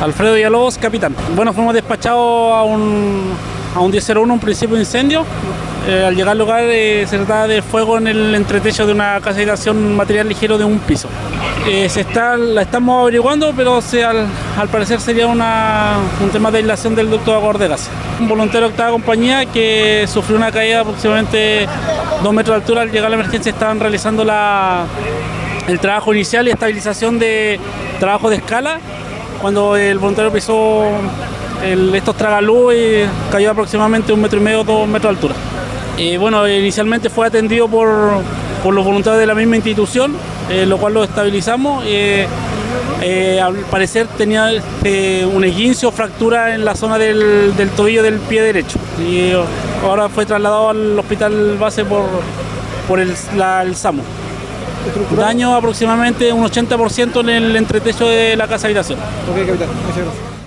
Alfredo Villalobos, capitán. Bueno, fuimos despachados a un, a un 1001, un principio de incendio. Eh, al llegar al lugar eh, se trataba de fuego en el entretecho de una casa de habitación material ligero de un piso. Eh, se está, la estamos averiguando, pero al, al parecer sería una, un tema de aislación del ducto de gas. Un voluntario de octava compañía que sufrió una caída aproximadamente dos metros de altura al llegar a la emergencia estaban realizando la, el trabajo inicial y estabilización de trabajo de escala cuando el voluntario pisó el, estos tragaluz cayó aproximadamente un metro y medio, dos metros de altura. Y bueno, inicialmente fue atendido por, los voluntarios de la misma institución, eh, lo cual lo estabilizamos. Eh, eh, al parecer tenía eh, un esguince o fractura en la zona del, tobillo del pie derecho y ahora fue trasladado al hospital base por, por el, la- el SAMU. Daño aproximadamente un 80% en el entretecho de la casa habitación. Ok, capitán, muchas gracias.